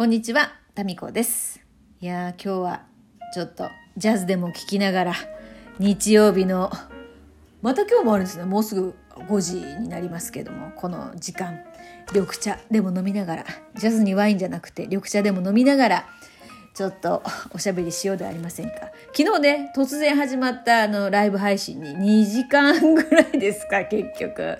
こんにちは、タミコです。いやー、今日はちょっとジャズでも聴きながら、日曜日の、また今日もあるんですね。もうすぐ5時になりますけども、この時間、緑茶でも飲みながら、ジャズにワインじゃなくて緑茶でも飲みながら、ちょっとおしゃべりしようではありませんか。昨日ね、突然始まったあのライブ配信に2時間ぐらいですか、結局。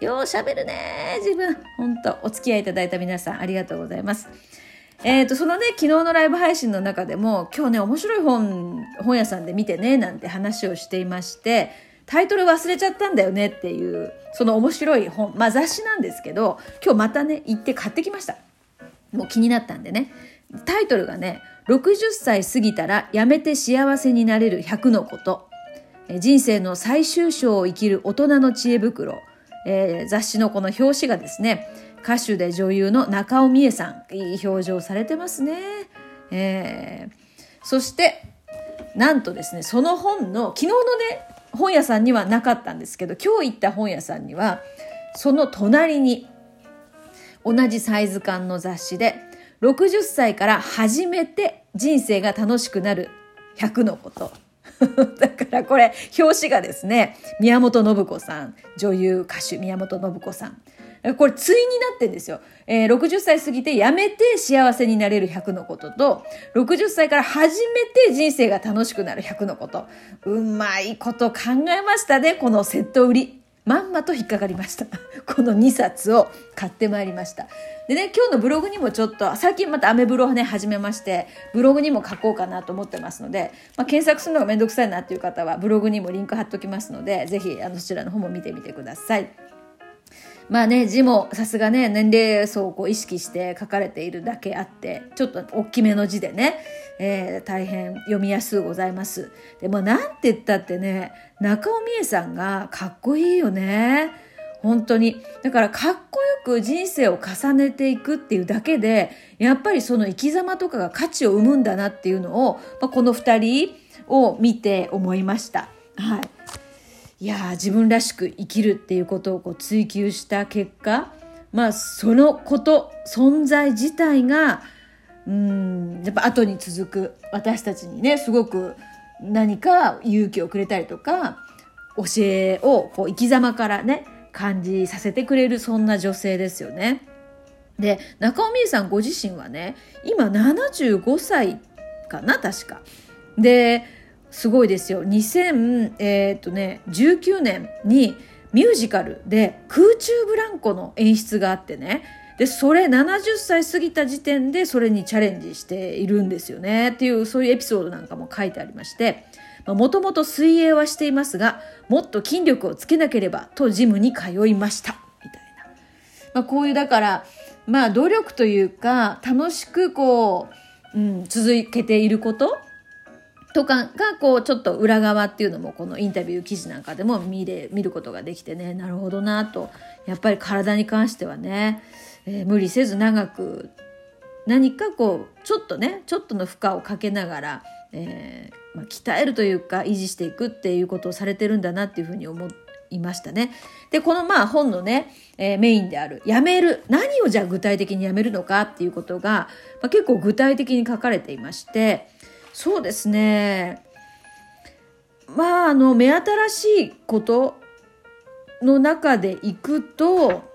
ようしゃべるね自分。本当お付き合いいただいた皆さんありがとうございます。えっ、と、そのね、昨日のライブ配信の中でも、今日ね、面白い本、本屋さんで見てね、なんて話をしていまして、タイトル忘れちゃったんだよねっていう、その面白い本、まあ雑誌なんですけど、今日またね、行って買ってきました。もう気になったんでね。タイトルがね、60歳過ぎたらやめて幸せになれる100のこと。人生の最終章を生きる大人の知恵袋。えー雑誌のこの表紙がですね、歌手で女優の中尾美恵さん。いい表情されてますね。えーそして、なんとですね、その本の、昨日のね、本屋さんにはなかったんですけど、今日行った本屋さんには、その隣に、同じサイズ感の雑誌で60歳から初めて人生が楽しくなる100のこと。だからこれ表紙がですね宮本信子さん女優歌手宮本信子さんこれ対になってんですよ、えー60歳過ぎてやめて幸せになれる100のことと60歳から初めて人生が楽しくなる100のことうまいこと考えましたねこのセット売りまんまと引っかかりました。この2冊を買ってまいりました。でね、今日のブログにもちょっと、最近またアメブロをね、始めまして、ブログにも書こうかなと思ってますので、まあ、検索するのがめんどくさいなっていう方は、ブログにもリンク貼っときますので、ぜひ、あの、そちらの方も見てみてください。まあね、字もさすがね、年齢層をこう意識して書かれているだけあって、ちょっと大きめの字でね、えー大変読みやすうございます。でもなんて言ったってね、中尾美恵さんがかっこいいよね。本当に。だからかっこよく人生を重ねていくっていうだけで、やっぱりその生き様とかが価値を生むんだなっていうのを、まあ、この二人を見て思いました。はい。いや自分らしく生きるっていうことをこう追求した結果まあそのこと存在自体がうんやっぱ後に続く私たちにねすごく何か勇気をくれたりとか教えをこう生き様からね感じさせてくれるそんな女性ですよね。で中尾美恵さんご自身はね今75歳かな確か。ですごいですよ。2000えーっとね年にミュージカルで空中ブランコの演出があってね。でそれ70歳過ぎた時点でそれにチャレンジしているんですよね。っていうそういうエピソードなんかも書いてありまして。もともと水泳はしていますがもっと筋力をつけなければとジムに通いました。みたいな、まあ、こういうだからまあ努力というか楽しくこう、うん、続けていることとかがこうちょっと裏側っていうのもこのインタビュー記事なんかでも見れ見ることができてねなるほどなとやっぱり体に関してはね、えー無理せず長く何かこうちょっとねちょっとの負荷をかけながら、えーまあ、鍛えるというか維持していくっていうことをされてるんだなっていうふうに思いましたね。でこのまあ本のね、えーメインである「やめる」何をじゃあ具体的にやめるのかっていうことが、まあ、結構具体的に書かれていましてそうですね。まああの目新しいことの中でいくと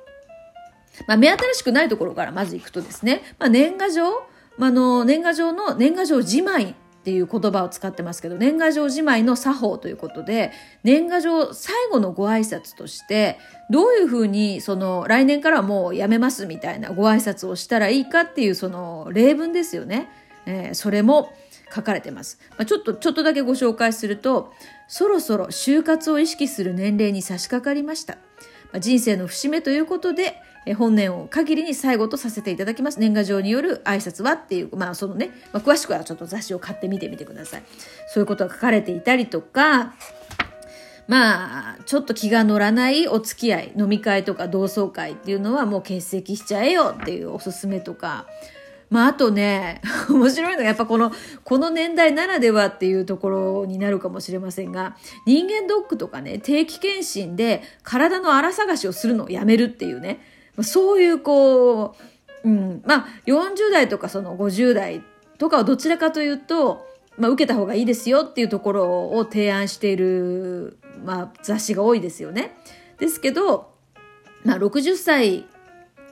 まあ、目新しくないところからまず行くとですね、まあ、年賀状、まあ、の年賀状の年賀状じまいっていう言葉を使ってますけど年賀状じまいの作法ということで年賀状最後のご挨拶としてどういうふうにその来年からはもうやめますみたいなご挨拶をしたらいいかっていうその例文ですよね、えーそれも書かれてます、まあ、ちょっとちょっとだけご紹介するとそろそろ就活を意識する年齢に差し掛かりましたまあ人生の節目ということで、え本年を限りに最後とさせていただきます。年賀状による挨拶はっていう、まあそのね、まあ、詳しくはちょっと雑誌を買ってみてみてください。そういうことが書かれていたりとか、まあ、ちょっと気が乗らないお付き合い、飲み会とか同窓会っていうのはもう欠席しちゃえよっていうおすすめとか、まあ、あとね、面白いのがやっぱこの、この年代ならではっていうところになるかもしれませんが、人間ドックとかね、定期検診で体の荒探しをするのをやめるっていうね、そういうこう、うん、まあ40代とかその50代とかはどちらかというと、まあ、受けた方がいいですよっていうところを提案している、まあ、雑誌が多いですよね。ですけど、まあ、60歳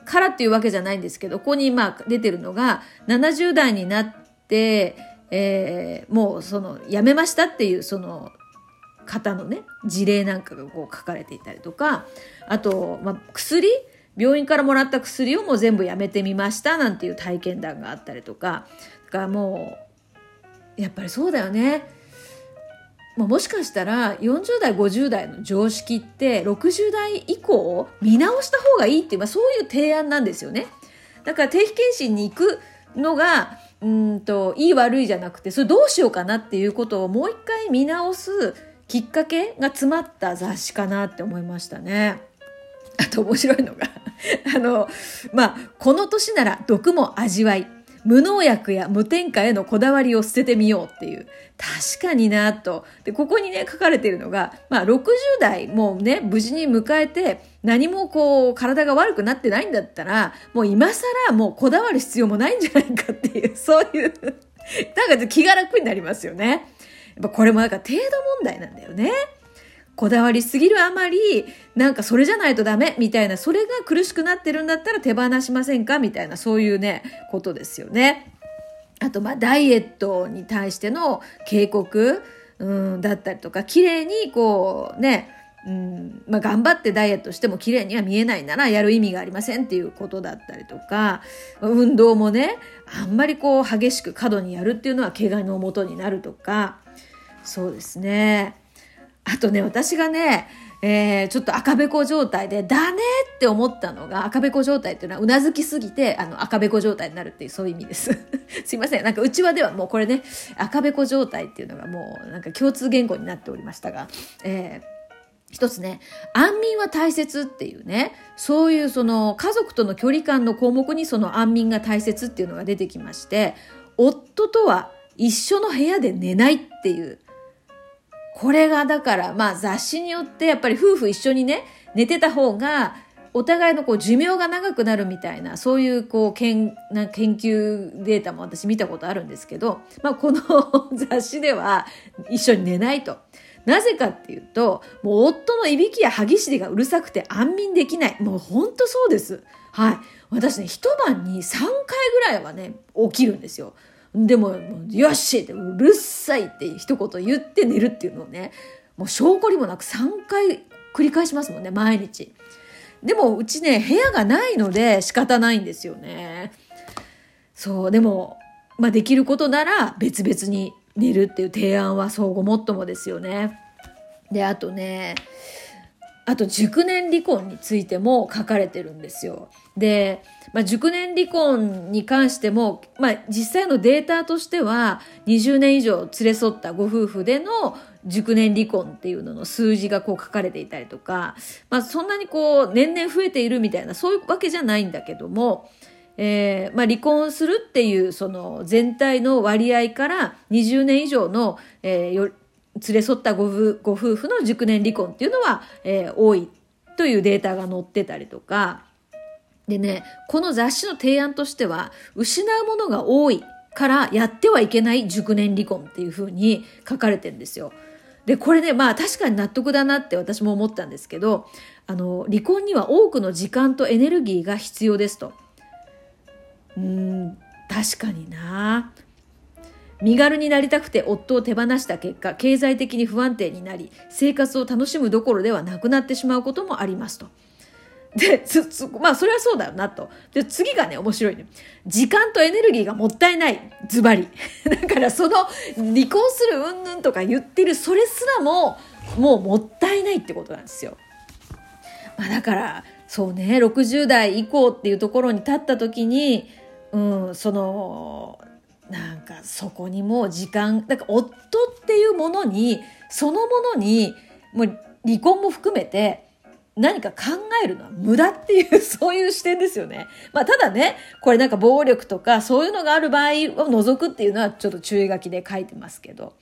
からっていうわけじゃないんですけどここにまあ出てるのが70代になって、えー、もうその辞めましたっていうその方のね事例なんかがこう書かれていたりとかあと、まあ、薬病院からもらった薬をもう全部やめてみましたなんていう体験談があったりとかだからもうやっぱりそうだよね。もしかしたら40代50代の常識って60代以降見直した方がいいっていう、まあ、そういう提案なんですよね。だから定期検診に行くのがうんといい悪いじゃなくてそれどうしようかなっていうことをもう一回見直すきっかけが詰まった雑誌かなって思いましたね。あと面白いのが あのまあこの年なら毒も味わい無農薬や無添加へのこだわりを捨ててみようっていう。確かになと。で、ここにね、書かれているのが、まあ、60代もうね、無事に迎えて、何もこう、体が悪くなってないんだったら、もう今更もうこだわる必要もないんじゃないかっていう、そういう、なんか気が楽になりますよね。やっぱこれもなんか程度問題なんだよね。こだわりすぎるあまり、なんかそれじゃないとダメみたいな、それが苦しくなってるんだったら手放しませんかみたいな、そういうね、ことですよね。あと、まあ、ダイエットに対しての警告、うん、だったりとか、綺麗にこう、ね、うんまあ、頑張ってダイエットしても綺麗には見えないならやる意味がありませんっていうことだったりとか運動もねあんまりこう激しく過度にやるっていうのは怪我のもとになるとかそうですねあとね、私がね、えー、ちょっと赤べこ状態で、だねって思ったのが、赤べこ状態っていうのは、うなずきすぎて、あの、赤べこ状態になるっていう、そういう意味です。すいません。なんか、うちわではもうこれね、赤べこ状態っていうのがもう、なんか共通言語になっておりましたが、えー一つね、安眠は大切っていうね、そういうその家族との距離感の項目にその安眠が大切っていうのが出てきまして、夫とは一緒の部屋で寝ないっていう、これがだからまあ雑誌によってやっぱり夫婦一緒にね寝てた方がお互いのこう寿命が長くなるみたいなそういうこう研な研究データも私見たことあるんですけど、まあ、この 雑誌では一緒に寝ないと。なぜかっていうと、もう夫のいびきや歯ぎしりがうるさくて安眠できない。もうほんとそうです。はい。私ね、一晩に3回ぐらいはね、起きるんですよ。でも、よしって、うるさいって一言言って寝るっていうのをね、もう証拠にもなく3回繰り返しますもんね、毎日。でも、うちね、部屋がないので仕方ないんですよね。そう、でも、まあ、できることなら別々に寝るっていう提案は相互もっともですよね。で、あとね、あと熟年離婚についても書かれてるんですよ。で、まあ、熟年離婚に関しても、まあ、実際のデータとしては20年以上連れ添ったご夫婦での熟年離婚っていうのの数字がこう書かれていたりとか、まあ、そんなにこう年々増えているみたいなそういうわけじゃないんだけども、えーまあ、離婚するっていうその全体の割合から20年以上の、えー、連れ添ったごご夫婦の熟年離婚っていうのは、えー、多いというデータが載ってたりとか、でね、この雑誌の提案としては、失うものが多いからやってはいけない熟年離婚っていうふうに書かれてるんですよ。で、これね、まあ確かに納得だなって私も思ったんですけど、あの、離婚には多くの時間とエネルギーが必要ですと。うん、確かにな。身軽になりたくて夫を手放した結果、経済的に不安定になり、生活を楽しむどころではなくなってしまうこともありますと。で、つ、つ、まあ、それはそうだよなと。で、次がね、面白いね。時間とエネルギーがもったいない。ズバリ。だから、その、離婚するうんぬんとか言ってる、それすらも、もうもったいないってことなんですよ。まあ、だから、そうね、60代以降っていうところに立った時に、うん、その、なんかそこにもう時間、だか夫っていうものに、そのものに、もう離婚も含めて、何か考えるのは無駄っていう、そういう視点ですよね。まあ、ただね、これなんか暴力とかそういうのがある場合を除くっていうのはちょっと注意書きで書いてますけど。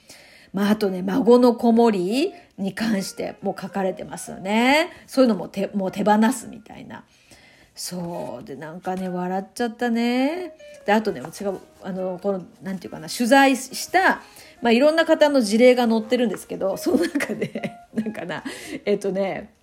まあ、あとね、孫の子守に関しても書かれてますよね。そういうのも手、もう手放すみたいな。そう。でなんかね笑っちゃったね。であとね違うあのこのなんていうかな取材したまあ、いろんな方の事例が載ってるんですけどその中で なんかなえっ、とね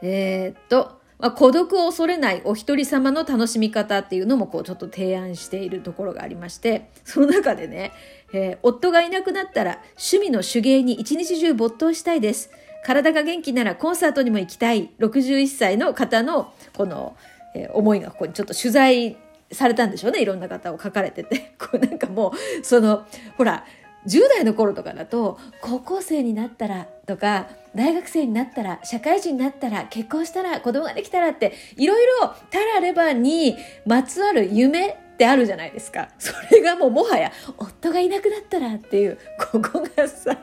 えー、っと、まあ、孤独を恐れないお一人様の楽しみ方っていうのもこうちょっと提案しているところがありましてその中でね、えー、夫がいなくなったら趣味の手芸に一日中没頭したいです。体が元気ならコンサートにも行きたい。61歳の方のこの、えー、思いがここにちょっと取材されたんでしょうね。いろんな方を書かれてて。こうなんかもうそのほら10代の頃とかだと高校生になったらとか大学生になったら社会人になったら結婚したら子供ができたらっていろいろたらればにまつわる夢ってあるじゃないですかそれがもうもはや夫がいなくなったらっていうここがさ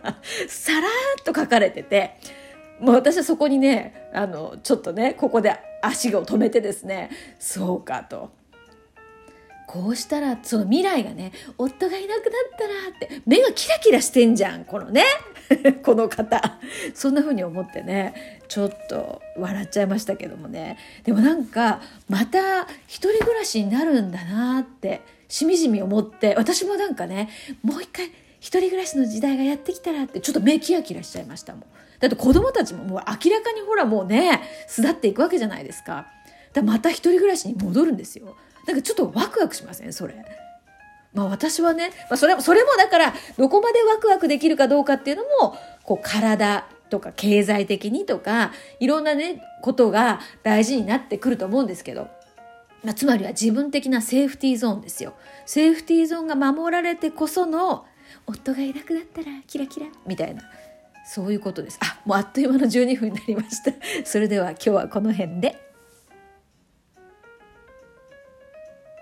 さらっと書かれててもう私はそこにねあのちょっとねここで足を止めてですねそうかと。こうしたらその未来がね夫がいなくなったらって目がキラキラしてんじゃんこのね。この方。そんな風に思ってねちょっと笑っちゃいましたけどもね。でもなんかまた一人暮らしになるんだなってしみじみ思って私もなんかねもう一回一人暮らしの時代がやってきたらってちょっと目キラキラしちゃいましたもん。だって子供たちももう明らかにほらもうね巣立っていくわけじゃないですか。だまた一人暮らしに戻るんですよ。なんかちょっとワクワクしません？それ。まあ私はね、まあ、それも、それもだから、どこまでワクワクできるかどうかっていうのも、こう体とか経済的にとか、いろんなね、ことが大事になってくると思うんですけど、まあ、つまりは自分的なセーフティーゾーンですよ。セーフティーゾーンが守られてこその、夫がいなくなったらキラキラみたいな、そういうことです。あ、もうあっという間の12分になりました。それでは今日はこの辺で。